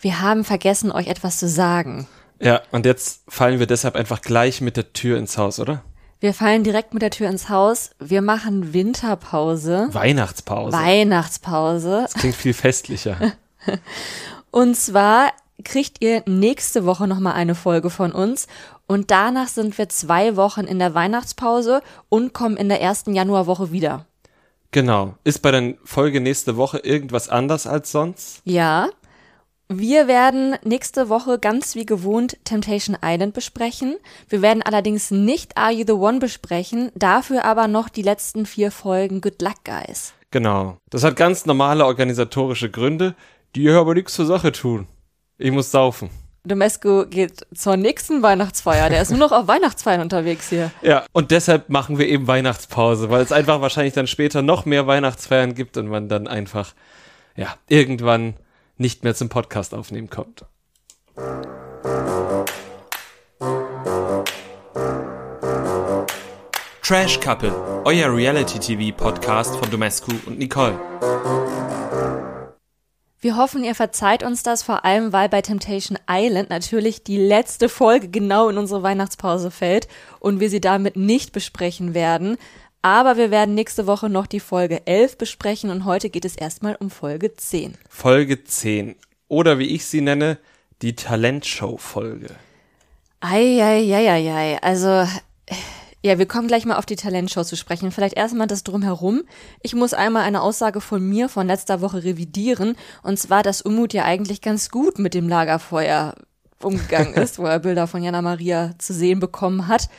Wir haben vergessen, euch etwas zu sagen. Ja, und jetzt fallen wir deshalb einfach gleich mit der Tür ins Haus, oder? Wir fallen direkt mit der Tür ins Haus. Wir machen Winterpause. Weihnachtspause. Weihnachtspause. das klingt viel festlicher. Und zwar kriegt ihr nächste Woche nochmal eine Folge von uns. Und danach sind wir zwei Wochen in der Weihnachtspause und kommen in der ersten Januarwoche wieder. Genau. Ist bei der Folge nächste Woche irgendwas anders als sonst? Ja. Wir werden nächste Woche ganz wie gewohnt Temptation Island besprechen. Wir werden allerdings nicht Are You the One besprechen, dafür aber noch die letzten vier Folgen Good Luck Guys. Genau. Das hat ganz normale organisatorische Gründe, die hier aber nichts zur Sache tun. Ich muss saufen. Domesco geht zur nächsten Weihnachtsfeier. Der ist nur noch auf Weihnachtsfeiern unterwegs hier. Ja, und deshalb machen wir eben Weihnachtspause, weil es einfach wahrscheinlich dann später noch mehr Weihnachtsfeiern gibt und man dann einfach, ja, irgendwann nicht mehr zum Podcast aufnehmen kommt. Trash Couple, euer Reality-TV-Podcast von Domescu und Nicole. Wir hoffen, ihr verzeiht uns das, vor allem weil bei Temptation Island natürlich die letzte Folge genau in unsere Weihnachtspause fällt und wir sie damit nicht besprechen werden. Aber wir werden nächste Woche noch die Folge 11 besprechen und heute geht es erstmal um Folge 10. Folge 10. Oder wie ich sie nenne, die Talentshow-Folge. Eieieiei, also ja, wir kommen gleich mal auf die Talentshow zu sprechen. Vielleicht erstmal das drumherum. Ich muss einmal eine Aussage von mir von letzter Woche revidieren. Und zwar, dass Umut ja eigentlich ganz gut mit dem Lagerfeuer umgegangen ist, wo er Bilder von Jana Maria zu sehen bekommen hat.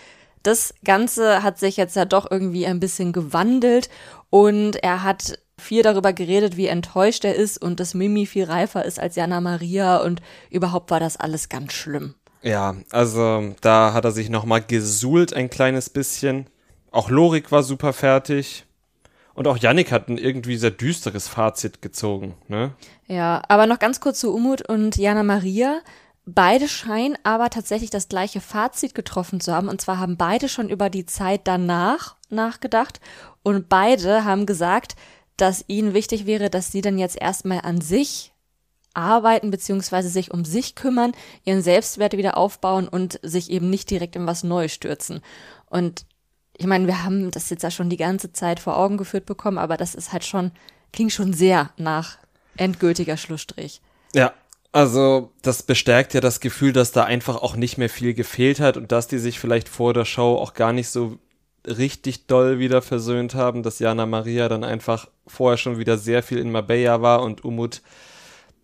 Das Ganze hat sich jetzt ja doch irgendwie ein bisschen gewandelt und er hat viel darüber geredet, wie enttäuscht er ist und dass Mimi viel reifer ist als Jana Maria und überhaupt war das alles ganz schlimm. Ja, also da hat er sich nochmal gesuhlt ein kleines bisschen. Auch Lorik war super fertig. Und auch Yannick hat ein irgendwie sehr düsteres Fazit gezogen, ne? Ja, aber noch ganz kurz zu Umut und Jana Maria. Beide scheinen aber tatsächlich das gleiche Fazit getroffen zu haben. Und zwar haben beide schon über die Zeit danach nachgedacht. Und beide haben gesagt, dass ihnen wichtig wäre, dass sie dann jetzt erstmal an sich arbeiten beziehungsweise sich um sich kümmern, ihren Selbstwert wieder aufbauen und sich eben nicht direkt in was Neues stürzen. Und ich meine, wir haben das jetzt ja schon die ganze Zeit vor Augen geführt bekommen, aber das ist halt schon, klingt schon sehr nach endgültiger Schlussstrich. Ja, also das bestärkt ja das Gefühl, dass da einfach auch nicht mehr viel gefehlt hat und dass die sich vielleicht vor der Show auch gar nicht so richtig doll wieder versöhnt haben, dass Jana Maria dann einfach vorher schon wieder sehr viel in Marbella war und Umut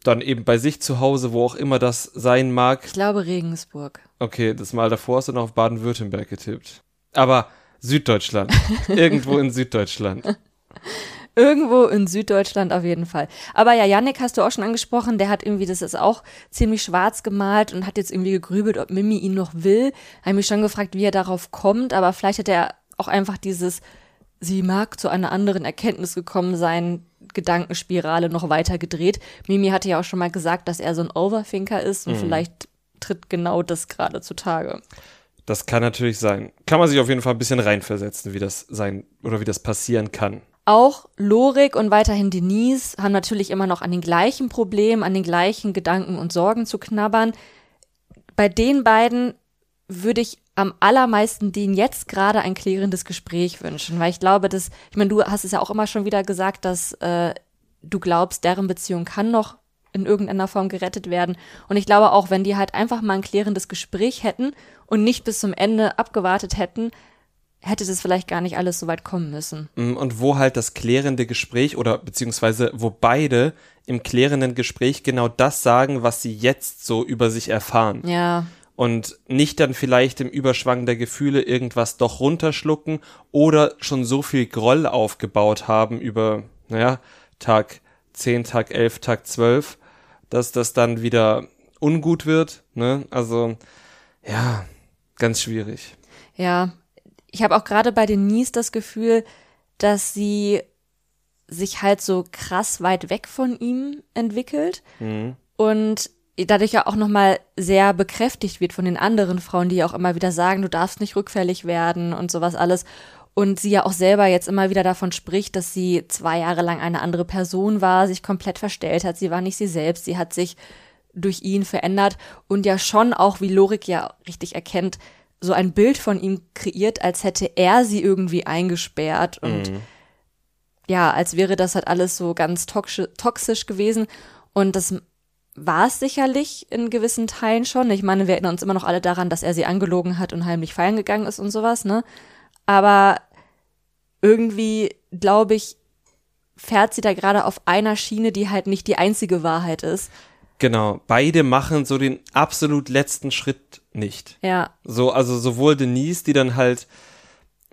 dann eben bei sich zu Hause, wo auch immer das sein mag. Ich glaube Regensburg. Okay, das Mal davor hast du noch auf Baden-Württemberg getippt. Aber Süddeutschland. Irgendwo in Süddeutschland. Irgendwo in Süddeutschland auf jeden Fall. Aber ja, Yannick hast du auch schon angesprochen, der hat irgendwie, das ist auch ziemlich schwarz gemalt und hat jetzt irgendwie gegrübelt, ob Mimi ihn noch will. Habe mich schon gefragt, wie er darauf kommt, aber vielleicht hat er auch einfach dieses, sie mag zu einer anderen Erkenntnis gekommen sein, Gedankenspirale noch weiter gedreht. Mimi hatte ja auch schon mal gesagt, dass er so ein Overthinker ist und mhm. vielleicht tritt genau das gerade zutage. Das kann natürlich sein. Kann man sich auf jeden Fall ein bisschen reinversetzen, wie das sein oder wie das passieren kann. Auch Lorik und weiterhin Denise haben natürlich immer noch an den gleichen Problemen, an den gleichen Gedanken und Sorgen zu knabbern. Bei den beiden würde ich am allermeisten denen jetzt gerade ein klärendes Gespräch wünschen, weil ich glaube, dass, ich meine, du hast es ja auch immer schon wieder gesagt, dass äh, du glaubst, deren Beziehung kann noch in irgendeiner Form gerettet werden. Und ich glaube auch, wenn die halt einfach mal ein klärendes Gespräch hätten und nicht bis zum Ende abgewartet hätten, hätte das vielleicht gar nicht alles so weit kommen müssen. Mm, und wo halt das klärende Gespräch oder beziehungsweise wo beide im klärenden Gespräch genau das sagen, was sie jetzt so über sich erfahren. Ja und nicht dann vielleicht im Überschwang der Gefühle irgendwas doch runterschlucken oder schon so viel Groll aufgebaut haben über, naja, Tag 10, Tag 11, Tag 12, dass das dann wieder ungut wird, ne? Also, ja, ganz schwierig. Ja, ich habe auch gerade bei Denise das Gefühl, dass sie sich halt so krass weit weg von ihm entwickelt. Mhm. Und dadurch ja auch nochmal sehr bekräftigt wird von den anderen Frauen, die ja auch immer wieder sagen, du darfst nicht rückfällig werden und sowas alles. Und sie ja auch selber jetzt immer wieder davon spricht, dass sie zwei Jahre lang eine andere Person war, sich komplett verstellt hat. Sie war nicht sie selbst. Sie hat sich durch ihn verändert und ja schon auch, wie Lorik ja richtig erkennt, so ein Bild von ihm kreiert, als hätte er sie irgendwie eingesperrt und Mhm. ja, als wäre das halt alles so ganz toxisch, toxisch gewesen. Und das war es sicherlich in gewissen Teilen schon. Ich meine, wir erinnern uns immer noch alle daran, dass er sie angelogen hat und heimlich feiern gegangen ist und sowas, ne? Aber irgendwie, glaube ich, fährt sie da gerade auf einer Schiene, die halt nicht die einzige Wahrheit ist. Genau, beide machen so den absolut letzten Schritt nicht. Ja, So, also sowohl Denise, die dann halt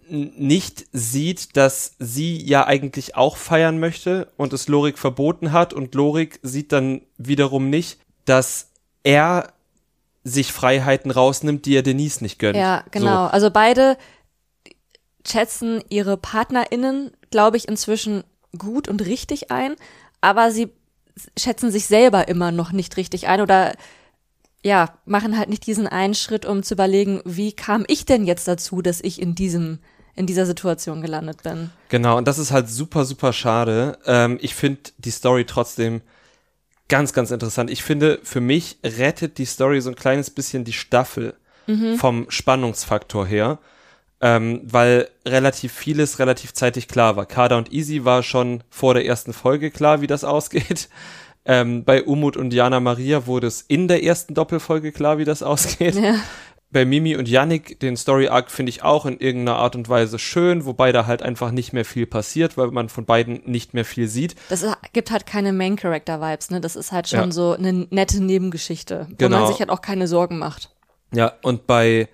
nicht sieht, dass sie ja eigentlich auch feiern möchte und es Lorik verboten hat und Lorik sieht dann wiederum nicht, dass er sich Freiheiten rausnimmt, die er Denise nicht gönnt. ja, genau. Also beide schätzen ihre PartnerInnen, glaube ich, inzwischen gut und richtig ein, aber sie schätzen sich selber immer noch nicht richtig ein oder ja, machen halt nicht diesen einen Schritt, um zu überlegen, wie kam ich denn jetzt dazu, dass ich in diesem, in dieser Situation gelandet bin. Genau, und das ist halt super, super schade. Ähm, ich finde die Story trotzdem ganz, ganz interessant. Ich finde, für mich rettet die Story so ein kleines bisschen die Staffel vom Spannungsfaktor her, ähm, weil relativ vieles relativ zeitig klar war. Kada und Easy war schon vor der ersten Folge klar, wie das ausgeht. Ähm, bei Umut und Jana Maria wurde es in der ersten Doppelfolge klar, wie das ausgeht. Ja. Bei Mimi und Yannick, den Story Arc finde ich auch in irgendeiner Art und Weise schön, wobei da halt einfach nicht mehr viel passiert, weil man von beiden nicht mehr viel sieht. Das ist, gibt halt keine Main-Character-Vibes, ne? Das ist halt schon Ja. so eine nette Nebengeschichte, wo Genau. man sich halt auch keine Sorgen macht. Ja, und bei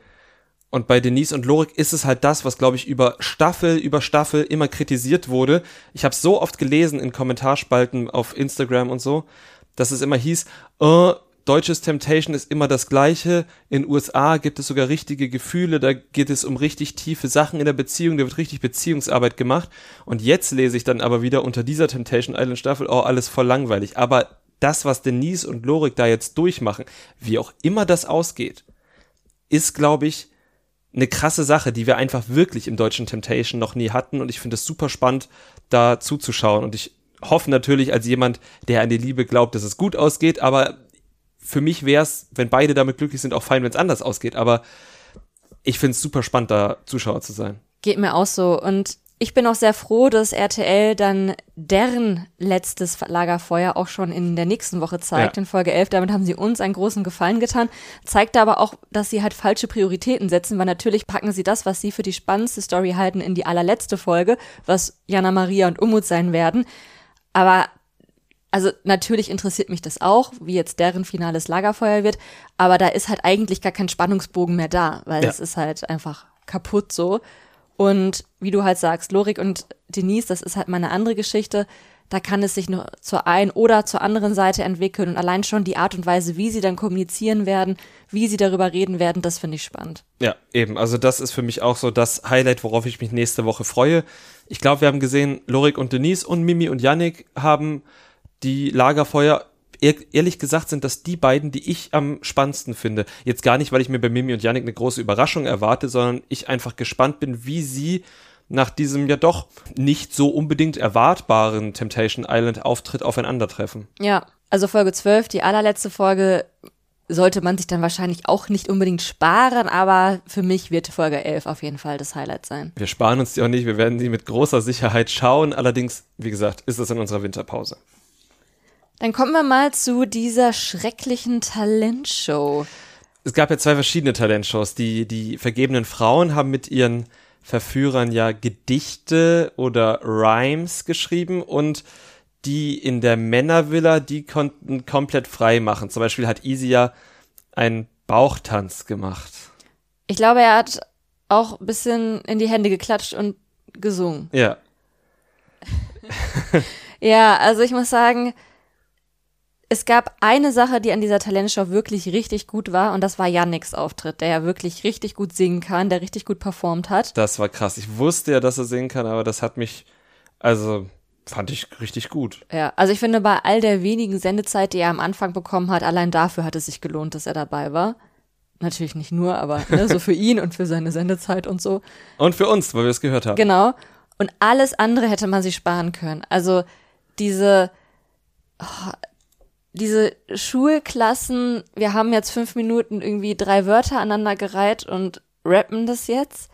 und bei Denise und Lorik ist es halt das, was glaube ich über Staffel über Staffel immer kritisiert wurde. Ich habe so oft gelesen in Kommentarspalten auf Instagram und so, dass es immer hieß, äh, deutsches Temptation ist immer das gleiche. In USA gibt es sogar richtige Gefühle, da geht es um richtig tiefe Sachen in der Beziehung, da wird richtig Beziehungsarbeit gemacht. Und jetzt lese ich dann aber wieder unter dieser Temptation Island Staffel, oh, alles voll langweilig. Aber das, was Denise und Lorik da jetzt durchmachen, wie auch immer das ausgeht, ist, glaube ich, eine krasse Sache, die wir einfach wirklich im deutschen Temptation noch nie hatten. Und ich finde es super spannend, da zuzuschauen. Und ich hoffe natürlich als jemand, der an die Liebe glaubt, dass es gut ausgeht. Aber für mich wäre es, wenn beide damit glücklich sind, auch fein, wenn es anders ausgeht. Aber ich finde es super spannend, da Zuschauer zu sein. Geht mir auch so. Und ich bin auch sehr froh, dass RTL dann deren letztes Lagerfeuer auch schon in der nächsten Woche zeigt, Ja. in Folge 11. Damit haben sie uns einen großen Gefallen getan. Zeigt aber auch, dass sie halt falsche Prioritäten setzen, weil natürlich packen sie das, was sie für die spannendste Story halten, in die allerletzte Folge, was Jana Maria und Umut sein werden. Aber also natürlich interessiert mich das auch, wie jetzt deren finales Lagerfeuer wird, aber da ist halt eigentlich gar kein Spannungsbogen mehr da, weil Ja. es ist halt einfach kaputt so. Und wie du halt sagst, Lorik und Denise, das ist halt mal eine andere Geschichte. Da kann es sich nur zur einen oder zur anderen Seite entwickeln und allein schon die Art und Weise, wie sie dann kommunizieren werden, wie sie darüber reden werden, das finde ich spannend. Ja, eben. Also das ist für mich auch so das Highlight, worauf ich mich nächste Woche freue. Ich glaube, wir haben gesehen, Lorik und Denise und Mimi und Yannick haben die Lagerfeuer. Ehr- Ehrlich gesagt sind das die beiden, die ich am spannendsten finde. Jetzt gar nicht, weil ich mir bei Mimi und Yannick eine große Überraschung erwarte, sondern ich einfach gespannt bin, wie sie nach diesem ja doch nicht so unbedingt erwartbaren Temptation Island Auftritt aufeinandertreffen. Ja, also Folge 12, die allerletzte Folge, sollte man sich dann wahrscheinlich auch nicht unbedingt sparen, aber für mich wird Folge 11 auf jeden Fall das Highlight sein. Wir sparen uns die auch nicht, wir werden die mit großer Sicherheit schauen. Allerdings, wie gesagt, ist es in unserer Winterpause. Dann kommen wir mal zu dieser schrecklichen Talentshow. es gab ja zwei verschiedene Talentshows. Die, die vergebenen Frauen haben mit ihren Verführern ja Gedichte oder Rhymes geschrieben und die in der Männervilla, die konnten komplett frei machen. Zum Beispiel hat ja einen Bauchtanz gemacht. Ich glaube, er hat auch ein bisschen in die Hände geklatscht und gesungen. Ja, Ja, also ich muss sagen, es gab eine Sache, die an dieser Talentshow wirklich richtig gut war und das war Yannicks Auftritt, der ja wirklich richtig gut singen kann, der richtig gut performt hat. das war krass. Ich wusste ja, dass er singen kann, aber das hat mich, also fand ich richtig gut. Ja, also ich finde, bei all der wenigen Sendezeit, die er am Anfang bekommen hat, allein dafür hat es sich gelohnt, dass er dabei war. Natürlich nicht nur, aber ne, so für ihn und für seine Sendezeit und so. Und für uns, weil wir es gehört haben. Genau. Und alles andere hätte man sich sparen können. Also diese, oh, diese Schulklassen, wir haben jetzt fünf Minuten irgendwie drei Wörter aneinander gereiht und rappen das jetzt.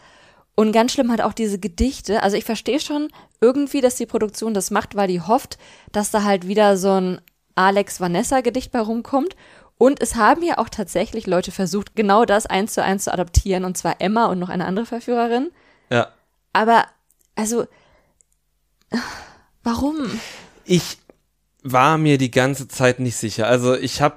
Und ganz schlimm hat auch diese Gedichte. Also ich verstehe schon irgendwie, dass die Produktion das macht, weil die hofft, dass da halt wieder so ein Alex Vanessa Gedicht bei rumkommt. Und es haben ja auch tatsächlich Leute versucht, genau das eins zu eins zu adaptieren, und zwar Emma und noch eine andere Verführerin. Ja. Aber, also, warum? Ich war mir die ganze Zeit nicht sicher. Also ich habe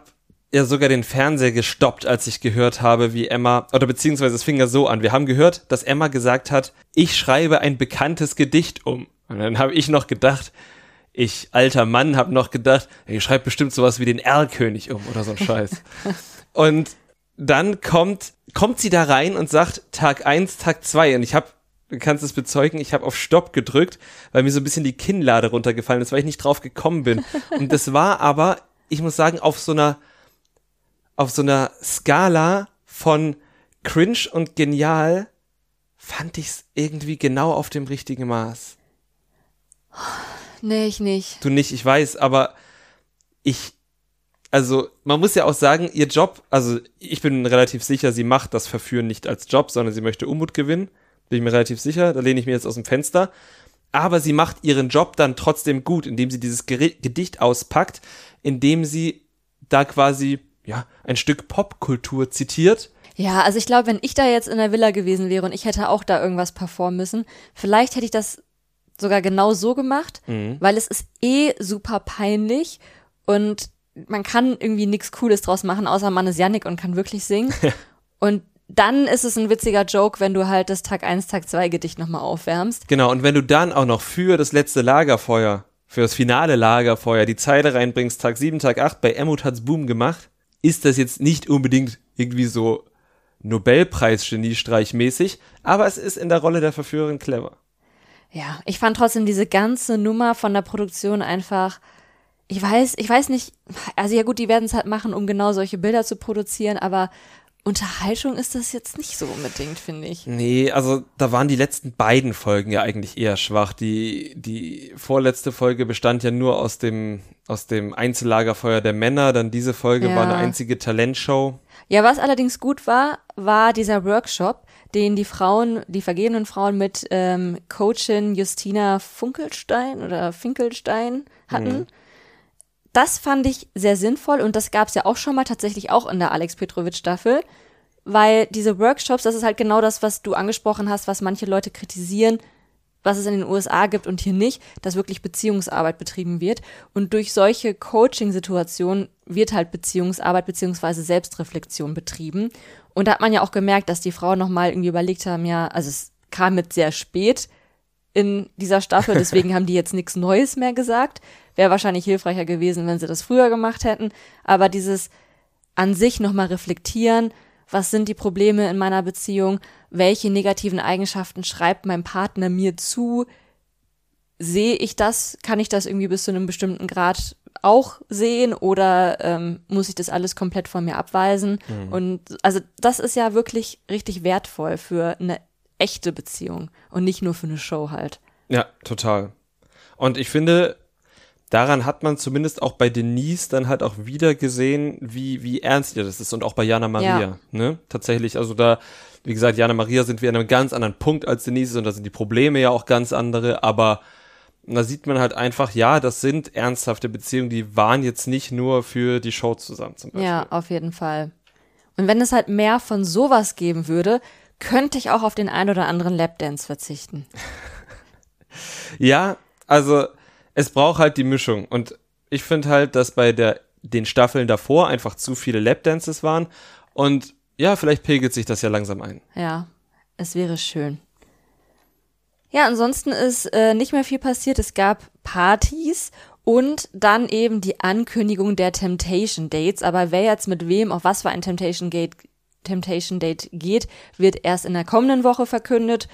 ja sogar den Fernseher gestoppt, als ich gehört habe, wie Emma, oder beziehungsweise es fing ja so an. Wir haben gehört, dass Emma gesagt hat, ich schreibe ein bekanntes Gedicht um. Und dann habe ich noch gedacht, ich, alter Mann, habe noch gedacht, ich schreibe bestimmt sowas wie den Erlkönig um oder so ein Scheiß. und dann kommt, kommt sie da rein und sagt Tag eins, Tag zwei Und ich habe du kannst es bezeugen, ich habe auf Stopp gedrückt, weil mir so ein bisschen die Kinnlade runtergefallen ist, weil ich nicht drauf gekommen bin. Und das war aber, ich muss sagen, auf so einer, auf so einer Skala von cringe und genial fand ich es irgendwie genau auf dem richtigen Maß. Nee, ich nicht. Du nicht, ich weiß, aber ich, also man muss ja auch sagen, ihr Job, also ich bin relativ sicher, sie macht das Verführen nicht als Job, sondern sie möchte Unmut gewinnen. Bin ich mir relativ sicher. Da lehne ich mir jetzt aus dem Fenster. Aber sie macht ihren Job dann trotzdem gut, indem sie dieses Gedicht auspackt, indem sie da quasi, ja, ein Stück Popkultur zitiert. Ja, also ich glaube, wenn ich da jetzt in der Villa gewesen wäre und ich hätte auch da irgendwas performen müssen, vielleicht hätte ich das sogar genau so gemacht, mhm. weil es ist eh super peinlich und man kann irgendwie nichts Cooles draus machen, außer man ist Yannick und kann wirklich singen. und dann ist es ein witziger Joke, wenn du halt das Tag 1, Tag 2 Gedicht nochmal aufwärmst. Genau, und wenn du dann auch noch für das letzte Lagerfeuer, für das finale Lagerfeuer die Zeile reinbringst, Tag 7, Tag 8, bei Emmut hat's Boom gemacht, ist das jetzt nicht unbedingt irgendwie so Nobelpreis-Geniestreich-mäßig, aber es ist in der Rolle der Verführerin clever. Ja, ich fand trotzdem diese ganze Nummer von der Produktion einfach, ich weiß, ich weiß nicht, also ja gut, die werden es halt machen, um genau solche Bilder zu produzieren, aber Unterhaltung ist das jetzt nicht so unbedingt, finde ich. Nee, also da waren die letzten beiden Folgen ja eigentlich eher schwach. Die, die vorletzte Folge bestand ja nur aus dem, aus dem Einzellagerfeuer der Männer. Dann diese Folge ja. war eine einzige Talentshow. Ja, was allerdings gut war, war dieser Workshop, den die Frauen, die vergebenen Frauen mit ähm, Coachin Justina Funkelstein oder Finkelstein hatten. Mhm das fand ich sehr sinnvoll und das gab es ja auch schon mal tatsächlich auch in der Alex Petrovic Staffel, weil diese Workshops, das ist halt genau das, was du angesprochen hast, was manche Leute kritisieren, was es in den USA gibt und hier nicht, dass wirklich Beziehungsarbeit betrieben wird. Und durch solche Coaching-Situationen wird halt Beziehungsarbeit beziehungsweise Selbstreflexion betrieben. Und da hat man ja auch gemerkt, dass die Frauen nochmal irgendwie überlegt haben, ja, also es kam mit sehr spät in dieser Staffel, deswegen haben die jetzt nichts Neues mehr gesagt. Wäre wahrscheinlich hilfreicher gewesen, wenn sie das früher gemacht hätten. Aber dieses an sich nochmal reflektieren, was sind die Probleme in meiner Beziehung, welche negativen Eigenschaften schreibt mein Partner mir zu, sehe ich das, kann ich das irgendwie bis zu einem bestimmten Grad auch sehen oder ähm, muss ich das alles komplett von mir abweisen? Mhm. Und also das ist ja wirklich richtig wertvoll für eine echte Beziehung und nicht nur für eine Show halt. Ja, total. Und ich finde, daran hat man zumindest auch bei Denise dann halt auch wieder gesehen, wie, wie ernst ihr das ist und auch bei Jana Maria, ja. ne? Tatsächlich, also da, wie gesagt, Jana Maria sind wir an einem ganz anderen Punkt als Denise und da sind die Probleme ja auch ganz andere, aber da sieht man halt einfach, ja, das sind ernsthafte Beziehungen, die waren jetzt nicht nur für die Show zusammen zum Beispiel. Ja, auf jeden Fall. Und wenn es halt mehr von sowas geben würde, könnte ich auch auf den ein oder anderen Lapdance verzichten. ja, also es braucht halt die Mischung. Und ich finde halt, dass bei der, den Staffeln davor einfach zu viele Lapdances waren. Und ja, vielleicht pegelt sich das ja langsam ein. Ja, es wäre schön. Ja, ansonsten ist äh, nicht mehr viel passiert. Es gab Partys und dann eben die Ankündigung der Temptation Dates. Aber wer jetzt mit wem auf was für ein Temptation, Gate, Temptation Date geht, wird erst in der kommenden Woche verkündet.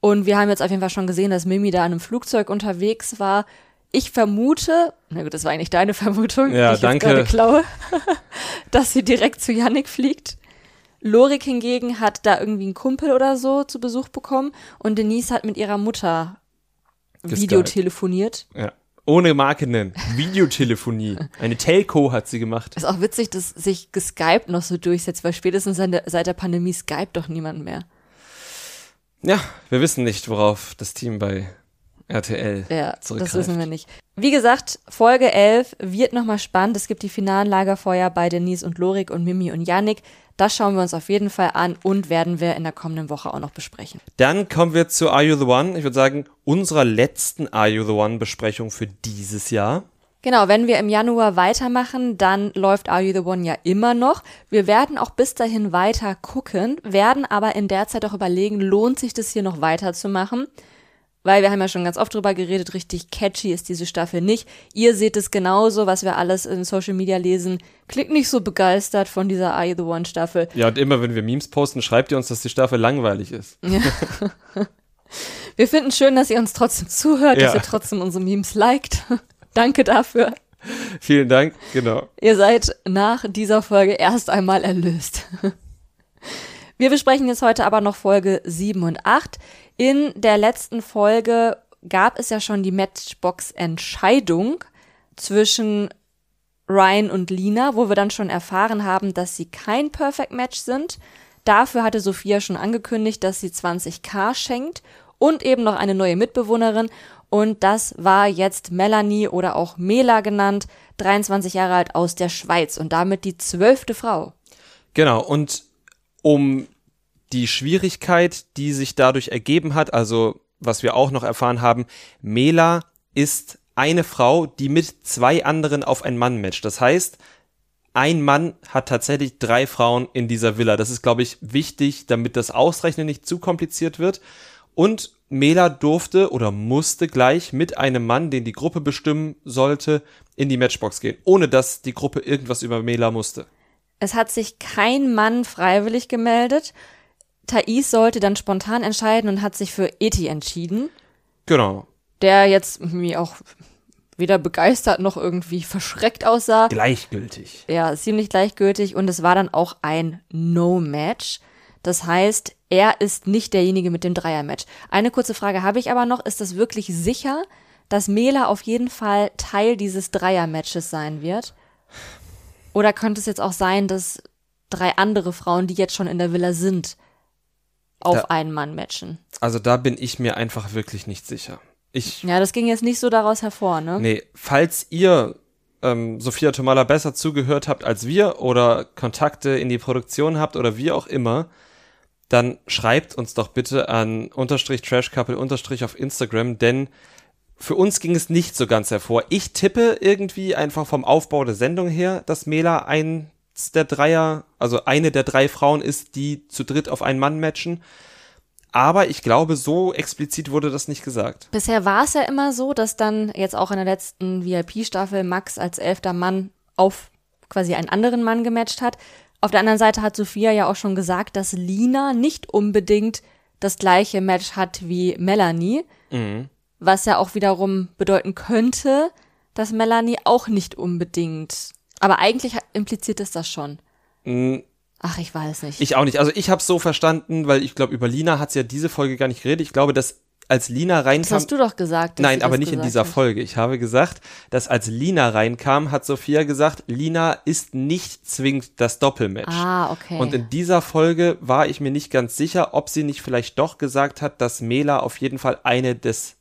Und wir haben jetzt auf jeden Fall schon gesehen, dass Mimi da in einem Flugzeug unterwegs war. Ich vermute, na gut, das war eigentlich deine Vermutung, ja, die ich danke. jetzt klaue, dass sie direkt zu Yannick fliegt. Lorik hingegen hat da irgendwie einen Kumpel oder so zu Besuch bekommen und Denise hat mit ihrer Mutter Video telefoniert. Ja. Ohne Marke nennen. Videotelefonie. Eine Telco hat sie gemacht. Ist auch witzig, dass sich geskypt noch so durchsetzt, weil spätestens seit der, seit der Pandemie Skype doch niemand mehr. Ja, wir wissen nicht, worauf das Team bei RTL Ja, das wissen wir nicht. Wie gesagt, Folge 11 wird nochmal spannend. Es gibt die finalen Lagerfeuer bei Denise und Lorik und Mimi und Yannick. Das schauen wir uns auf jeden Fall an und werden wir in der kommenden Woche auch noch besprechen. Dann kommen wir zu Are You the One? Ich würde sagen, unserer letzten Are You the One Besprechung für dieses Jahr. Genau, wenn wir im Januar weitermachen, dann läuft Are You the One ja immer noch. Wir werden auch bis dahin weiter gucken, werden aber in der Zeit auch überlegen, lohnt sich das hier noch weiterzumachen? Weil wir haben ja schon ganz oft drüber geredet, richtig catchy ist diese Staffel nicht. Ihr seht es genauso, was wir alles in Social Media lesen. Klingt nicht so begeistert von dieser You the One Staffel. Ja, und immer wenn wir Memes posten, schreibt ihr uns, dass die Staffel langweilig ist. Wir finden schön, dass ihr uns trotzdem zuhört, Ja. dass ihr trotzdem unsere Memes liked. Danke dafür. Vielen Dank, genau. Ihr seid nach dieser Folge erst einmal erlöst. Wir besprechen jetzt heute aber noch Folge 7 und 8. In der letzten Folge gab es ja schon die Matchbox-Entscheidung zwischen Ryan und Lina, wo wir dann schon erfahren haben, dass sie kein Perfect Match sind. Dafür hatte Sophia schon angekündigt, dass sie 20k schenkt und eben noch eine neue Mitbewohnerin. Und das war jetzt Melanie oder auch Mela genannt, 23 Jahre alt aus der Schweiz und damit die zwölfte Frau. Genau, und um die Schwierigkeit, die sich dadurch ergeben hat, also was wir auch noch erfahren haben, Mela ist eine Frau, die mit zwei anderen auf einen Mann matcht. Das heißt, ein Mann hat tatsächlich drei Frauen in dieser Villa. Das ist, glaube ich, wichtig, damit das Ausrechnen nicht zu kompliziert wird. Und Mela durfte oder musste gleich mit einem Mann, den die Gruppe bestimmen sollte, in die Matchbox gehen, ohne dass die Gruppe irgendwas über Mela musste. Es hat sich kein Mann freiwillig gemeldet. Thais sollte dann spontan entscheiden und hat sich für Eti entschieden, Genau. der jetzt mir auch weder begeistert noch irgendwie verschreckt aussah. Gleichgültig. Ja, ziemlich gleichgültig und es war dann auch ein No-Match. Das heißt, er ist nicht derjenige mit dem Dreier-Match. Eine kurze Frage habe ich aber noch. Ist das wirklich sicher, dass Mela auf jeden Fall Teil dieses Dreier-Matches sein wird? Oder könnte es jetzt auch sein, dass drei andere Frauen, die jetzt schon in der Villa sind, auf Da- einen Mann matchen? Also da bin ich mir einfach wirklich nicht sicher. Ich, Ja, das ging jetzt nicht so daraus hervor, ne? nee, falls ihr ähm, Sophia Tomala besser zugehört habt als wir oder Kontakte in die Produktion habt oder wie auch immer, dann schreibt uns doch bitte an unterstrich trashcouple unterstrich auf Instagram, denn für uns ging es nicht so ganz hervor. Ich tippe irgendwie einfach vom Aufbau der Sendung her, dass Mela eins der Dreier, also eine der drei Frauen ist, die zu dritt auf einen Mann matchen. Aber ich glaube, so explizit wurde das nicht gesagt. Bisher war es ja immer so, dass dann jetzt auch in der letzten VIP-Staffel Max als elfter Mann auf quasi einen anderen Mann gematcht hat. Auf der anderen Seite hat Sophia ja auch schon gesagt, dass Lina nicht unbedingt das gleiche Match hat wie Melanie, was ja auch wiederum bedeuten könnte, dass Melanie auch nicht unbedingt. Aber eigentlich impliziert es das schon. Ach, ich weiß nicht. Ich auch nicht. Also ich habe so verstanden, weil ich glaube, über Lina hat's ja diese Folge gar nicht geredet. Ich glaube, dass als Lina das reinkam. hast du doch gesagt. Nein, aber das nicht in dieser hat. Folge. Ich habe gesagt, dass als Lina reinkam, hat Sophia gesagt, Lina ist nicht zwingend das Doppelmatch. Ah, okay. Und in dieser Folge war ich mir nicht ganz sicher, ob sie nicht vielleicht doch gesagt hat, dass Mela auf jeden Fall eine des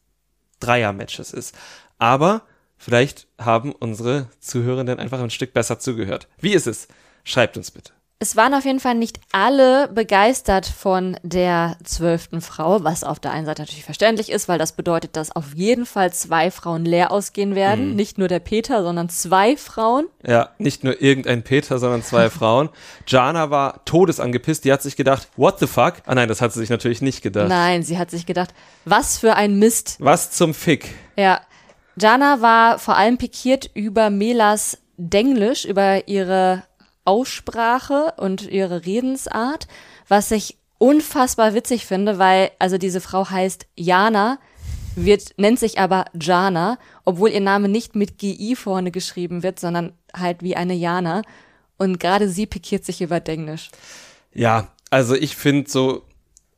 Dreier-Matches ist. Aber vielleicht haben unsere Zuhörenden einfach ein Stück besser zugehört. Wie ist es? Schreibt uns bitte. Es waren auf jeden Fall nicht alle begeistert von der zwölften Frau, was auf der einen Seite natürlich verständlich ist, weil das bedeutet, dass auf jeden Fall zwei Frauen leer ausgehen werden. Nicht nur der Peter, sondern zwei Frauen. Ja, nicht nur irgendein Peter, sondern zwei Frauen. Jana war todesangepisst. Die hat sich gedacht, what the fuck? Ah nein, das hat sie sich natürlich nicht gedacht. Nein, sie hat sich gedacht, was für ein Mist. Was zum Fick? Ja, Jana war vor allem pikiert über Melas Denglisch, über ihre Aussprache und ihre Redensart, was ich unfassbar witzig finde, weil also diese Frau heißt Jana, wird nennt sich aber Jana, obwohl ihr Name nicht mit GI vorne geschrieben wird, sondern halt wie eine Jana. Und gerade sie pikiert sich über Denglisch. Ja, also ich finde so,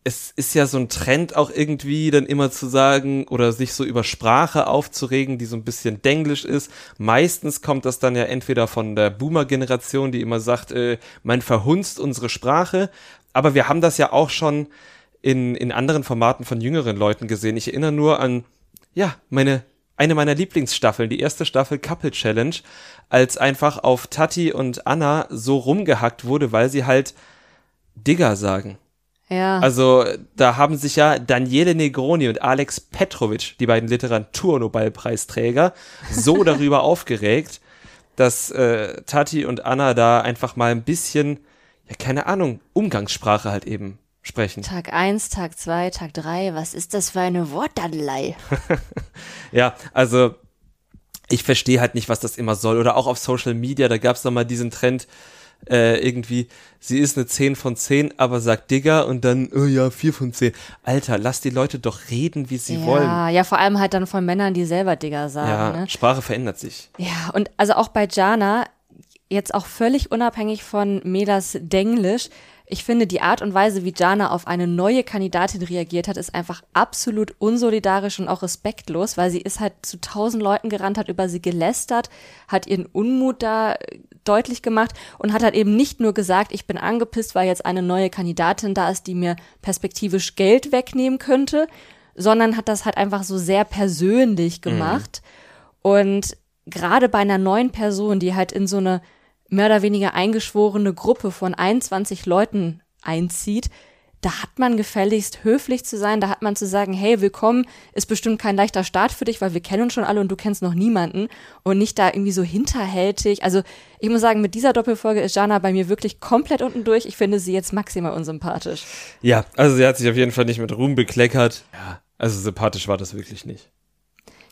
es ist ja so ein Trend auch irgendwie dann immer zu sagen oder sich so über Sprache aufzuregen, die so ein bisschen denglisch ist. Meistens kommt das dann ja entweder von der Boomer-Generation, die immer sagt, äh, man verhunzt unsere Sprache. Aber wir haben das ja auch schon in, in anderen Formaten von jüngeren Leuten gesehen. Ich erinnere nur an, ja, meine, eine meiner Lieblingsstaffeln, die erste Staffel Couple Challenge, als einfach auf Tati und Anna so rumgehackt wurde, weil sie halt Digger sagen. Ja. Also da haben sich ja Daniele Negroni und Alex Petrovic, die beiden Literaturnobelpreisträger, so darüber aufgeregt, dass äh, Tati und Anna da einfach mal ein bisschen, ja keine Ahnung, Umgangssprache halt eben sprechen. Tag eins, Tag zwei, Tag drei, was ist das für eine Wortdadelei? ja, also ich verstehe halt nicht, was das immer soll. Oder auch auf Social Media, da gab es mal diesen Trend, äh, irgendwie, sie ist eine 10 von 10, aber sagt Digger und dann, oh ja, 4 von 10. Alter, lass die Leute doch reden, wie sie ja, wollen. Ja, vor allem halt dann von Männern, die selber Digger sagen. Ja, ne? Sprache verändert sich. Ja, und also auch bei Jana, jetzt auch völlig unabhängig von Medas Denglisch, ich finde, die Art und Weise, wie Jana auf eine neue Kandidatin reagiert hat, ist einfach absolut unsolidarisch und auch respektlos, weil sie ist halt zu tausend Leuten gerannt, hat über sie gelästert, hat ihren Unmut da äh, deutlich gemacht und hat halt eben nicht nur gesagt, ich bin angepisst, weil jetzt eine neue Kandidatin da ist, die mir perspektivisch Geld wegnehmen könnte, sondern hat das halt einfach so sehr persönlich gemacht. Mhm. Und gerade bei einer neuen Person, die halt in so eine mehr oder weniger eingeschworene Gruppe von 21 Leuten einzieht, da hat man gefälligst höflich zu sein, da hat man zu sagen, hey, willkommen, ist bestimmt kein leichter Start für dich, weil wir kennen uns schon alle und du kennst noch niemanden und nicht da irgendwie so hinterhältig. Also ich muss sagen, mit dieser Doppelfolge ist Jana bei mir wirklich komplett unten durch. Ich finde sie jetzt maximal unsympathisch. Ja, also sie hat sich auf jeden Fall nicht mit Ruhm bekleckert. Ja, also sympathisch war das wirklich nicht.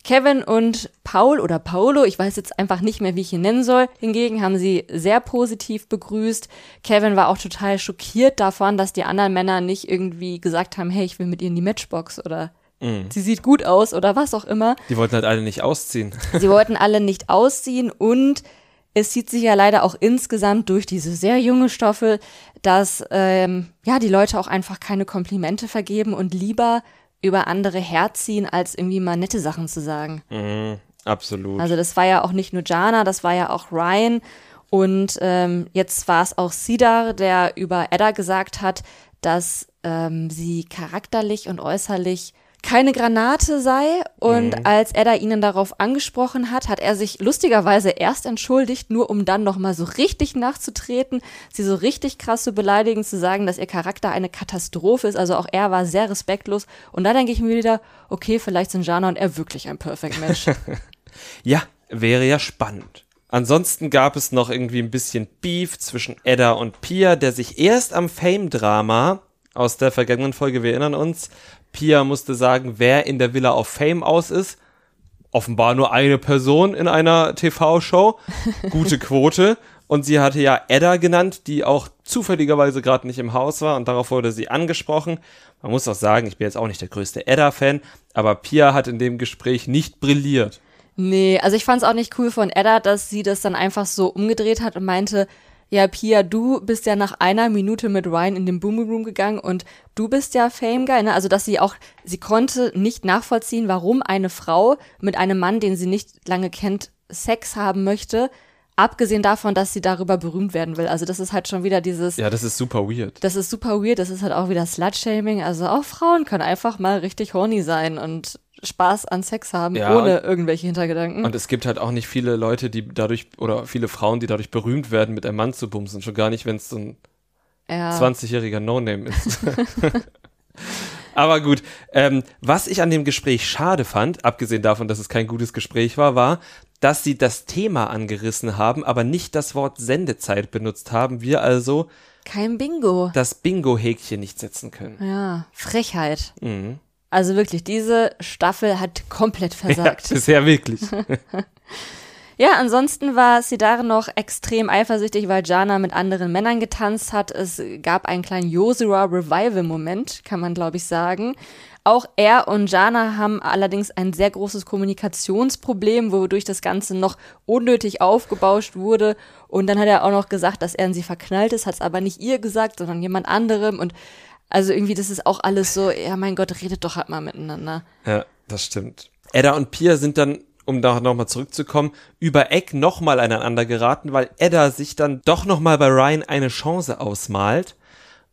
Kevin und Paul oder Paulo, ich weiß jetzt einfach nicht mehr, wie ich ihn nennen soll, hingegen haben sie sehr positiv begrüßt. Kevin war auch total schockiert davon, dass die anderen Männer nicht irgendwie gesagt haben, hey, ich will mit ihr in die Matchbox oder mm. sie sieht gut aus oder was auch immer. Die wollten halt alle nicht ausziehen. Sie wollten alle nicht ausziehen und es zieht sich ja leider auch insgesamt durch diese sehr junge Staffel, dass ähm, ja die Leute auch einfach keine Komplimente vergeben und lieber über andere herziehen, als irgendwie mal nette Sachen zu sagen. Mhm, absolut. Also das war ja auch nicht nur Jana, das war ja auch Ryan. Und ähm, jetzt war es auch Sidar, der über Edda gesagt hat, dass ähm, sie charakterlich und äußerlich keine Granate sei. Und mhm. als er da ihnen darauf angesprochen hat, hat er sich lustigerweise erst entschuldigt, nur um dann nochmal so richtig nachzutreten, sie so richtig krass zu beleidigen, zu sagen, dass ihr Charakter eine Katastrophe ist. Also auch er war sehr respektlos. Und da denke ich mir wieder, okay, vielleicht sind Jana und er wirklich ein Perfect Match. ja, wäre ja spannend. Ansonsten gab es noch irgendwie ein bisschen Beef zwischen Edda und Pia, der sich erst am Fame-Drama aus der vergangenen Folge, wir erinnern uns, Pia musste sagen, wer in der Villa of Fame aus ist. Offenbar nur eine Person in einer TV-Show. Gute Quote. Und sie hatte ja Edda genannt, die auch zufälligerweise gerade nicht im Haus war und darauf wurde sie angesprochen. Man muss auch sagen, ich bin jetzt auch nicht der größte Edda-Fan, aber Pia hat in dem Gespräch nicht brilliert. Nee, also ich fand es auch nicht cool von Edda, dass sie das dann einfach so umgedreht hat und meinte, ja, Pia, du bist ja nach einer Minute mit Ryan in den Boom Room gegangen und du bist ja Fame Guy, ne? Also, dass sie auch, sie konnte nicht nachvollziehen, warum eine Frau mit einem Mann, den sie nicht lange kennt, Sex haben möchte. Abgesehen davon, dass sie darüber berühmt werden will. Also das ist halt schon wieder dieses. Ja, das ist super weird. Das ist super weird. Das ist halt auch wieder Slut-Shaming. Also auch Frauen können einfach mal richtig horny sein und Spaß an Sex haben, ja, ohne irgendwelche Hintergedanken. Und es gibt halt auch nicht viele Leute, die dadurch, oder viele Frauen, die dadurch berühmt werden, mit einem Mann zu bumsen. Schon gar nicht, wenn es so ein ja. 20-jähriger No-Name ist. Aber gut, ähm, was ich an dem Gespräch schade fand, abgesehen davon, dass es kein gutes Gespräch war, war, dass sie das Thema angerissen haben, aber nicht das Wort Sendezeit benutzt haben. Wir also kein Bingo. Das Bingo-Häkchen nicht setzen können. Ja, Frechheit. Mhm. Also wirklich, diese Staffel hat komplett versagt. Ja, bisher wirklich. ja, ansonsten war Sidare noch extrem eifersüchtig, weil Jana mit anderen Männern getanzt hat. Es gab einen kleinen Josua Revival-Moment, kann man glaube ich sagen. Auch er und Jana haben allerdings ein sehr großes Kommunikationsproblem, wodurch das Ganze noch unnötig aufgebauscht wurde. Und dann hat er auch noch gesagt, dass er in sie verknallt ist, hat es aber nicht ihr gesagt, sondern jemand anderem. Und Also irgendwie, das ist auch alles so, ja mein Gott, redet doch halt mal miteinander. Ja, das stimmt. Edda und Pia sind dann, um da nochmal zurückzukommen, über Eck nochmal aneinander geraten, weil Edda sich dann doch nochmal bei Ryan eine Chance ausmalt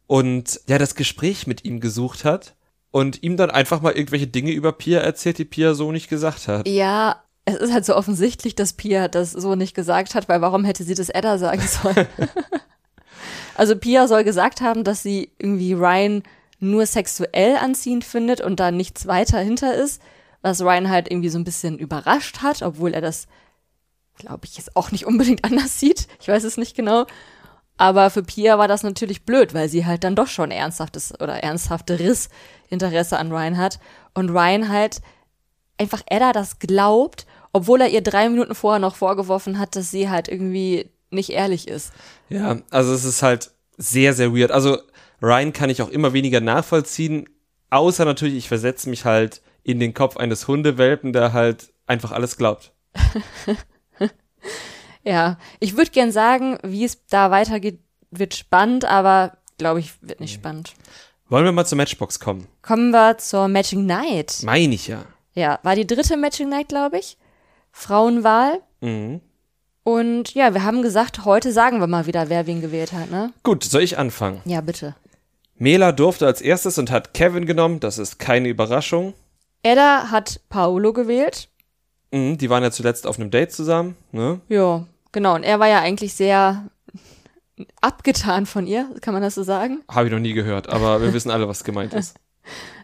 und ja, das Gespräch mit ihm gesucht hat und ihm dann einfach mal irgendwelche Dinge über Pia erzählt, die Pia so nicht gesagt hat. Ja, es ist halt so offensichtlich, dass Pia das so nicht gesagt hat, weil warum hätte sie das Edda sagen sollen? also Pia soll gesagt haben, dass sie irgendwie Ryan nur sexuell anziehend findet und da nichts weiter hinter ist, was Ryan halt irgendwie so ein bisschen überrascht hat, obwohl er das, glaube ich, jetzt auch nicht unbedingt anders sieht. Ich weiß es nicht genau. Aber für Pia war das natürlich blöd, weil sie halt dann doch schon ernsthaftes oder ernsthafteres Interesse an Ryan hat. Und Ryan halt einfach Edda das glaubt, obwohl er ihr drei Minuten vorher noch vorgeworfen hat, dass sie halt irgendwie nicht ehrlich ist. Ja, also es ist halt sehr, sehr weird. Also Ryan kann ich auch immer weniger nachvollziehen, außer natürlich, ich versetze mich halt in den Kopf eines Hundewelpen, der halt einfach alles glaubt. ja, ich würde gern sagen, wie es da weitergeht, wird spannend, aber glaube ich, wird nicht spannend. Wollen wir mal zur Matchbox kommen? Kommen wir zur Matching Night. Meine ich ja. Ja, war die dritte Matching Night, glaube ich. Frauenwahl. Mhm. Und ja, wir haben gesagt, heute sagen wir mal wieder, wer wen gewählt hat, ne? Gut, soll ich anfangen? Ja, bitte. Mela durfte als erstes und hat Kevin genommen. Das ist keine Überraschung. Edda hat Paolo gewählt. Mhm, die waren ja zuletzt auf einem Date zusammen, ne? Ja, genau. Und er war ja eigentlich sehr abgetan von ihr, kann man das so sagen? Habe ich noch nie gehört, aber wir wissen alle, was gemeint ist.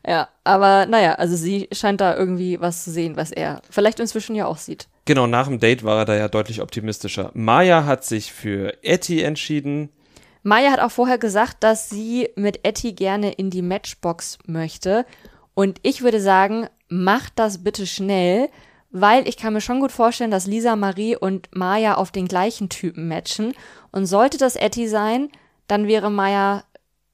Ja, aber naja, also sie scheint da irgendwie was zu sehen, was er vielleicht inzwischen ja auch sieht. Genau, nach dem Date war er da ja deutlich optimistischer. Maya hat sich für Etty entschieden. Maya hat auch vorher gesagt, dass sie mit Etty gerne in die Matchbox möchte. Und ich würde sagen, macht das bitte schnell, weil ich kann mir schon gut vorstellen, dass Lisa Marie und Maya auf den gleichen Typen matchen. Und sollte das Etty sein, dann wäre Maya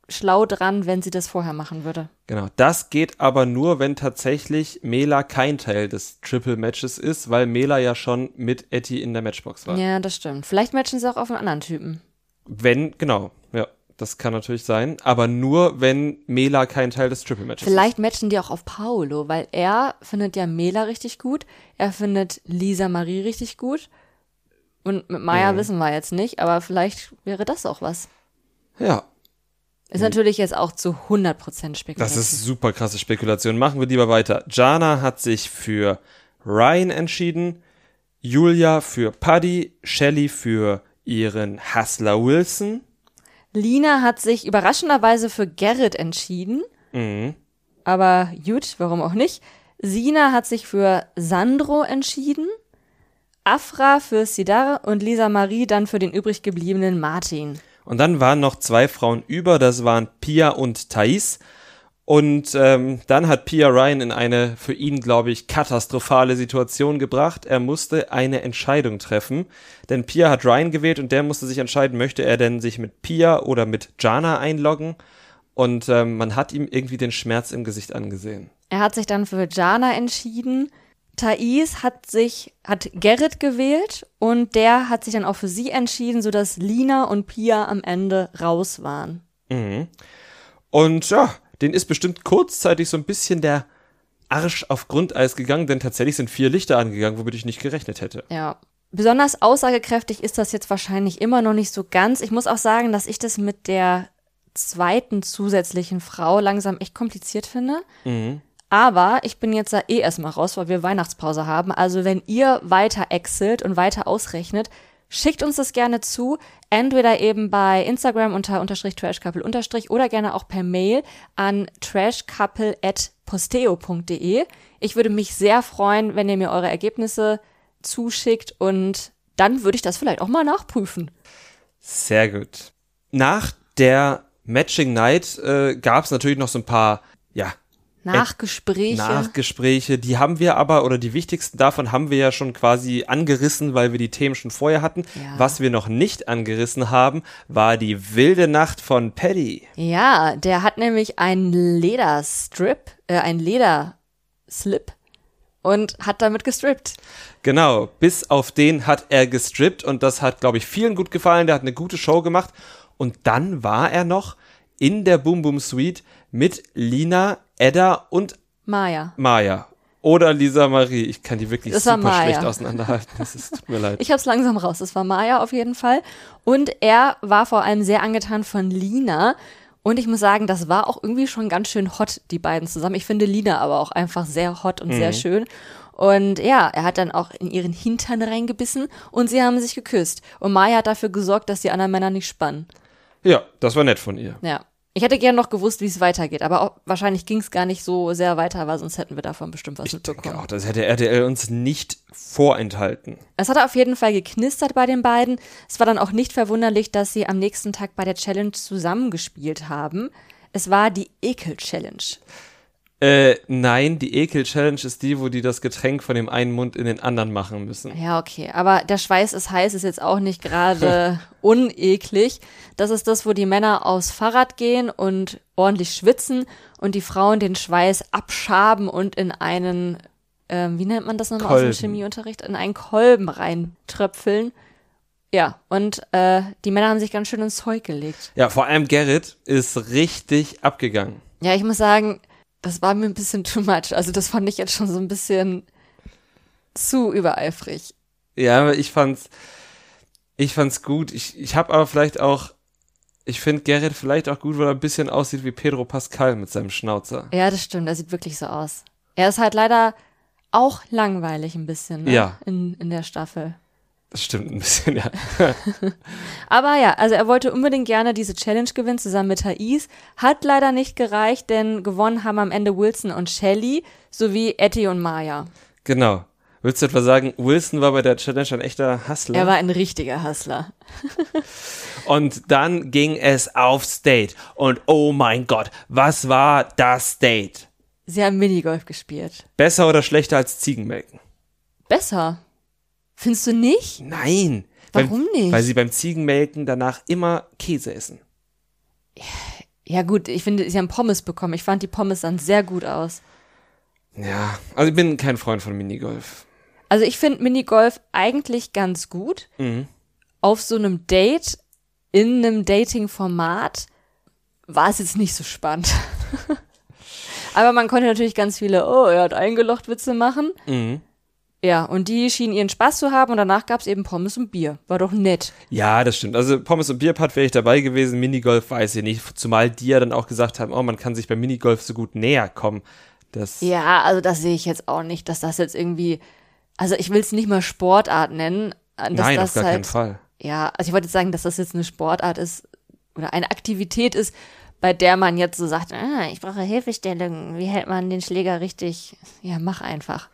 schlau dran, wenn sie das vorher machen würde. Genau, das geht aber nur, wenn tatsächlich Mela kein Teil des Triple Matches ist, weil Mela ja schon mit Etty in der Matchbox war. Ja, das stimmt. Vielleicht matchen sie auch auf einen anderen Typen. Wenn, genau, ja, das kann natürlich sein, aber nur, wenn Mela kein Teil des Triple Matches Vielleicht ist. matchen die auch auf Paolo, weil er findet ja Mela richtig gut, er findet Lisa Marie richtig gut. Und mit Maya Mhm. wissen wir jetzt nicht, aber vielleicht wäre das auch was. Ja, Ist natürlich jetzt auch zu 100% Spekulation. das ist super krasse Spekulation. Machen wir lieber weiter. Jana hat sich für Ryan entschieden, Julia für Paddy, Shelly für ihren Hustler Wilson. Lina hat sich überraschenderweise für Gerrit entschieden. Mhm. Aber gut, warum auch nicht. Sina hat sich für Sandro entschieden. Afra für Sidar und Lisa Marie dann für den übrig gebliebenen Martin. Und dann waren noch zwei Frauen über, das waren Pia und Thais. Und ähm, dann hat Pia Ryan in eine für ihn, glaube ich, katastrophale Situation gebracht. Er musste eine Entscheidung treffen, denn Pia hat Ryan gewählt und der musste sich entscheiden, möchte er denn sich mit Pia oder mit Jana einloggen. Und ähm, man hat ihm irgendwie den Schmerz im Gesicht angesehen. Er hat sich dann für Jana entschieden. Thais hat sich, hat Gerrit gewählt und der hat sich dann auch für sie entschieden, sodass Lina und Pia am Ende raus waren. Mhm. Und ja, den ist bestimmt kurzzeitig so ein bisschen der Arsch auf Grundeis gegangen, denn tatsächlich sind vier Lichter angegangen, womit ich nicht gerechnet hätte. Ja. Besonders aussagekräftig ist das jetzt wahrscheinlich immer noch nicht so ganz. Ich muss auch sagen, dass ich das mit der zweiten zusätzlichen Frau langsam echt kompliziert finde. Mhm. Aber ich bin jetzt da eh erstmal raus, weil wir Weihnachtspause haben. Also wenn ihr weiter exelt und weiter ausrechnet, schickt uns das gerne zu. Entweder eben bei Instagram unter unterstrich trashcouple unterstrich oder gerne auch per Mail an trashcouple.posteo.de. Ich würde mich sehr freuen, wenn ihr mir eure Ergebnisse zuschickt und dann würde ich das vielleicht auch mal nachprüfen. Sehr gut. Nach der Matching Night äh, gab es natürlich noch so ein paar, ja, Nachgespräche. Nachgespräche. Die haben wir aber, oder die wichtigsten davon haben wir ja schon quasi angerissen, weil wir die Themen schon vorher hatten. Ja. Was wir noch nicht angerissen haben, war die wilde Nacht von Paddy. Ja, der hat nämlich einen Lederstrip, äh, einen Lederslip und hat damit gestrippt. Genau, bis auf den hat er gestrippt und das hat, glaube ich, vielen gut gefallen. Der hat eine gute Show gemacht. Und dann war er noch in der Boom Boom Suite mit Lina, Edda und Maya. Maya. Oder Lisa Marie. Ich kann die wirklich Das super schlecht auseinanderhalten. Das ist, tut mir leid. Ich hab's langsam raus. Das war Maya auf jeden Fall. Und er war vor allem sehr angetan von Lina. Und ich muss sagen, das war auch irgendwie schon ganz schön hot, die beiden zusammen. Ich finde Lina aber auch einfach sehr hot und sehr schön. Und ja, er hat dann auch in ihren Hintern reingebissen und sie haben sich geküsst. Und Maya hat dafür gesorgt, dass die anderen Männer nicht spannen. ja, das war nett von ihr. Ja. Ich hätte gern noch gewusst, wie es weitergeht, aber auch, wahrscheinlich ging es gar nicht so sehr weiter, weil sonst hätten wir davon bestimmt was Ich denke mitbekommen. auch, das hätte RTL uns nicht vorenthalten. Es hat auf jeden Fall geknistert bei den beiden. Es war dann auch nicht verwunderlich, dass sie am nächsten Tag bei der Challenge zusammengespielt haben. Es war die Ekel-Challenge. Äh, nein, die Ekel-Challenge ist die, wo die das Getränk von dem einen Mund in den anderen machen müssen. Ja, okay. Aber der Schweiß ist heiß, ist jetzt auch nicht gerade uneklig. Das ist das, wo die Männer aufs Fahrrad gehen und ordentlich schwitzen und die Frauen den Schweiß abschaben und in einen, ähm, wie nennt man das nochmal aus dem Chemieunterricht, in einen Kolben reintröpfeln. Ja, und äh, die Männer haben sich ganz schön ins Zeug gelegt. Ja, vor allem Gerrit ist richtig abgegangen. Ja, ich muss sagen, das war mir ein bisschen too much. Also das fand ich jetzt schon so ein bisschen zu übereifrig. Ja, aber ich fand's, ich fand's gut. Ich, ich habe aber vielleicht auch, ich finde Gerrit vielleicht auch gut, weil er ein bisschen aussieht wie Pedro Pascal mit seinem Schnauzer. Ja, das stimmt. Er sieht wirklich so aus. Er ist halt leider auch langweilig ein bisschen ne? Ja. in, in der Staffel. Das stimmt ein bisschen, ja. Aber ja, also er wollte unbedingt gerne diese Challenge gewinnen zusammen mit Thais. Hat leider nicht gereicht, denn gewonnen haben am Ende Wilson und Shelly sowie Etty und Maya. Genau. Willst du etwa sagen, Wilson war bei der Challenge ein echter Hustler? Er war ein richtiger Hustler. Und dann ging es aufs Date. Und oh mein Gott, was war das Date? Sie haben Minigolf gespielt. Besser oder schlechter als Ziegenmelken? Besser. Findest du nicht? Nein. Warum weil, nicht? Weil sie beim Ziegenmelken danach immer Käse essen. Ja gut, ich finde, sie haben Pommes bekommen. Ich fand die Pommes sahen sehr gut aus. Ja, also ich bin kein Freund von Minigolf. Also ich finde Minigolf eigentlich ganz gut. Mhm. Auf so einem Date, in einem Dating-Format, war es jetzt nicht so spannend. Aber man konnte natürlich ganz viele, oh, er hat eingelocht Witze machen. Mhm. Ja, und die schienen ihren Spaß zu haben und danach gab es eben Pommes und Bier. War doch nett. Ja, das stimmt. Also Pommes und Bierpart wäre ich dabei gewesen, Minigolf weiß ich nicht. Zumal die ja dann auch gesagt haben, oh, man kann sich beim Minigolf so gut näher kommen. Das, Ja, also das sehe ich jetzt auch nicht, dass das jetzt irgendwie, also ich will es nicht mal Sportart nennen. Dass nein, das auf gar halt, keinen Fall. Ja, also ich wollte jetzt sagen, dass das jetzt eine Sportart ist oder eine Aktivität ist, bei der man jetzt so sagt, ah, ich brauche Hilfestellung. Wie hält man den Schläger richtig? Ja, mach einfach.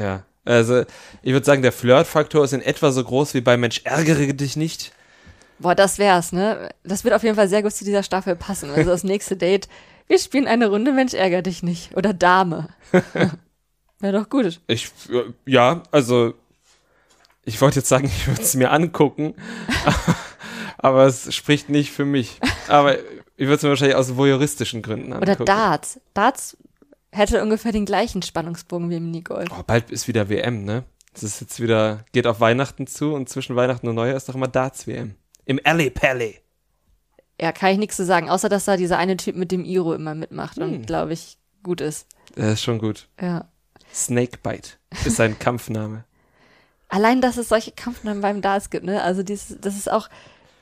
Ja. Also, ich würde sagen, der Flirtfaktor ist in etwa so groß wie bei Mensch, ärgere dich nicht. Boah, das wär's, ne? Das wird auf jeden Fall sehr gut zu dieser Staffel passen. Also das nächste Date, wir spielen eine Runde Mensch, ärger dich nicht. Oder Dame. Wäre doch gut. Ich, äh, ja, also, ich wollte jetzt sagen, ich würde es mir angucken, aber es spricht nicht für mich. Aber ich würde es mir wahrscheinlich aus voyeuristischen Gründen Oder angucken. Darts. Darts hätte ungefähr den gleichen Spannungsbogen wie Minigolf. Oh, bald ist wieder WM, ne? Das ist jetzt wieder, geht auf Weihnachten zu und zwischen Weihnachten und Neujahr ist doch immer Darts-WM. Im Alley Pally. Ja, kann ich nichts zu sagen, außer dass da dieser eine Typ mit dem Iro immer mitmacht und, glaube ich, gut ist. Das ist schon gut. Ja. Snakebite ist sein Kampfname. Allein, dass es solche Kampfnamen beim Darts gibt, ne? Also dieses, das ist auch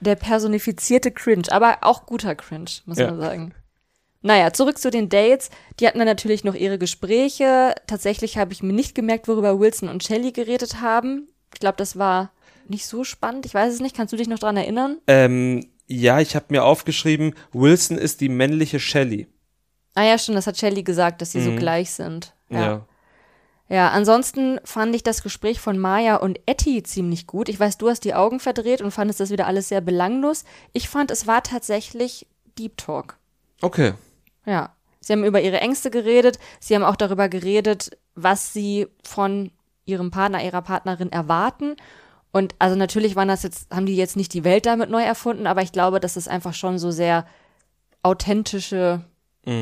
der personifizierte Cringe, aber auch guter Cringe, muss Ja. man sagen. Naja, zurück zu den Dates. Die hatten dann natürlich noch ihre Gespräche. Tatsächlich habe ich mir nicht gemerkt, worüber Wilson und Shelley geredet haben. Ich glaube, das war nicht so spannend. Ich weiß es nicht. Kannst du dich noch dran erinnern? Ähm, ja, ich habe mir aufgeschrieben, Wilson ist die männliche Shelley. Ah ja, schon, das hat Shelley gesagt, dass sie so gleich sind. Ja. Ja. ja. ansonsten fand ich das Gespräch von Maya und Etty ziemlich gut. Ich weiß, du hast die Augen verdreht und fandest das wieder alles sehr belanglos. Ich fand, es war tatsächlich Deep Talk. Okay. Ja. Sie haben über ihre Ängste geredet. Sie haben auch darüber geredet, was sie von ihrem Partner, ihrer Partnerin erwarten. Und also natürlich waren das jetzt, haben die jetzt nicht die Welt damit neu erfunden, aber ich glaube, dass es einfach schon so sehr authentische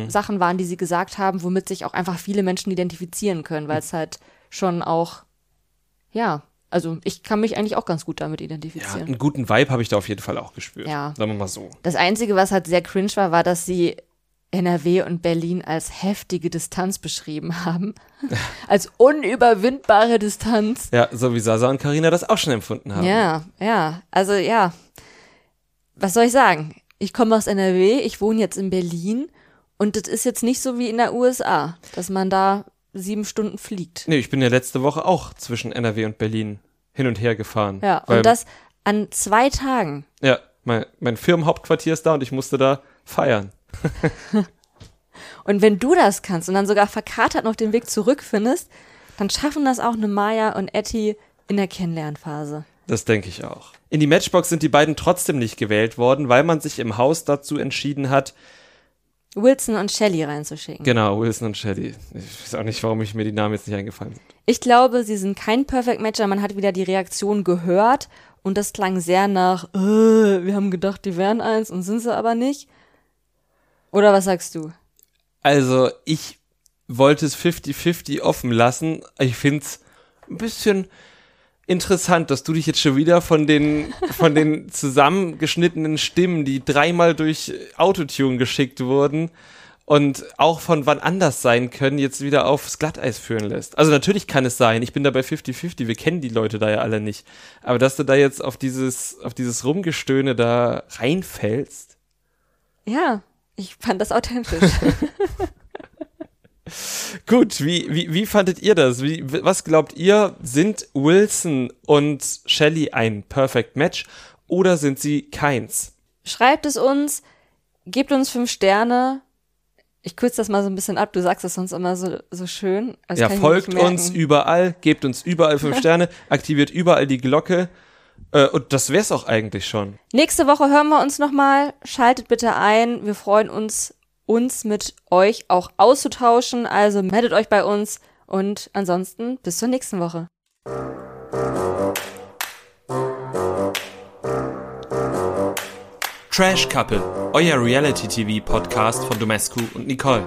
Sachen waren, die sie gesagt haben, womit sich auch einfach viele Menschen identifizieren können, weil es halt schon auch, ja, also ich kann mich eigentlich auch ganz gut damit Ja, identifizieren. einen guten Vibe habe ich da auf jeden Fall auch gespürt. Ja. Sagen wir mal so. Das Einzige, was halt sehr cringe war, war, dass sie NRW und Berlin als heftige Distanz beschrieben haben. als unüberwindbare Distanz. Ja, so wie Sasa und Karina das auch schon empfunden haben. Ja, ja. Also ja. Was soll ich sagen? Ich komme aus NRW, ich wohne jetzt in Berlin und das ist jetzt nicht so wie in der USA, dass man da sieben Stunden fliegt. Nee, ich bin ja letzte Woche auch zwischen NRW und Berlin hin und her gefahren. Ja, und das an zwei Tagen. Ja, mein, mein Firmenhauptquartier ist da und ich musste da feiern. Und wenn du das kannst und dann sogar verkatert noch den Weg zurückfindest, dann schaffen das auch eine Maya und Etty in der Kennenlernphase. Das denke ich auch. In die Matchbox sind die beiden trotzdem nicht gewählt worden, weil man sich im Haus dazu entschieden hat, Wilson und Shelley reinzuschicken. genau, Wilson und Shelley. Ich weiß auch nicht, warum ich mir die Namen jetzt nicht eingefallen sind. Ich glaube, sie sind kein Perfect Matcher. Man hat wieder die Reaktion gehört und das klang sehr nach, äh, wir haben gedacht, die wären eins und sind sie aber nicht. Oder was sagst du? Also, ich wollte es 50-50 offen lassen. Ich finde es ein bisschen interessant, dass du dich jetzt schon wieder von den, von den zusammengeschnittenen Stimmen, die dreimal durch Autotune geschickt wurden und auch von wann anders sein können, jetzt wieder aufs Glatteis führen lässt. Also natürlich kann es sein, ich bin da bei 50-50, wir kennen die Leute da ja alle nicht. Aber dass du da jetzt auf dieses, auf dieses Rumgestöhne da reinfällst, Ja, ich fand das authentisch. Gut, wie, wie, wie fandet ihr das? Wie, was glaubt ihr, sind Wilson und Shelley ein Perfect Match oder sind sie keins? Schreibt es uns, gebt uns fünf Sterne. Ich kürze das mal so ein bisschen ab, du sagst das sonst immer so, so schön. Das ja, folgt uns überall, gebt uns überall fünf Sterne, aktiviert überall die Glocke. Äh, und das wär's auch eigentlich schon. Nächste Woche hören wir uns nochmal. Schaltet bitte ein. Wir freuen uns, uns mit euch auch auszutauschen. Also meldet euch bei uns und ansonsten bis zur nächsten Woche. Trash Couple, euer Reality TV Podcast von Domescu und Nicole.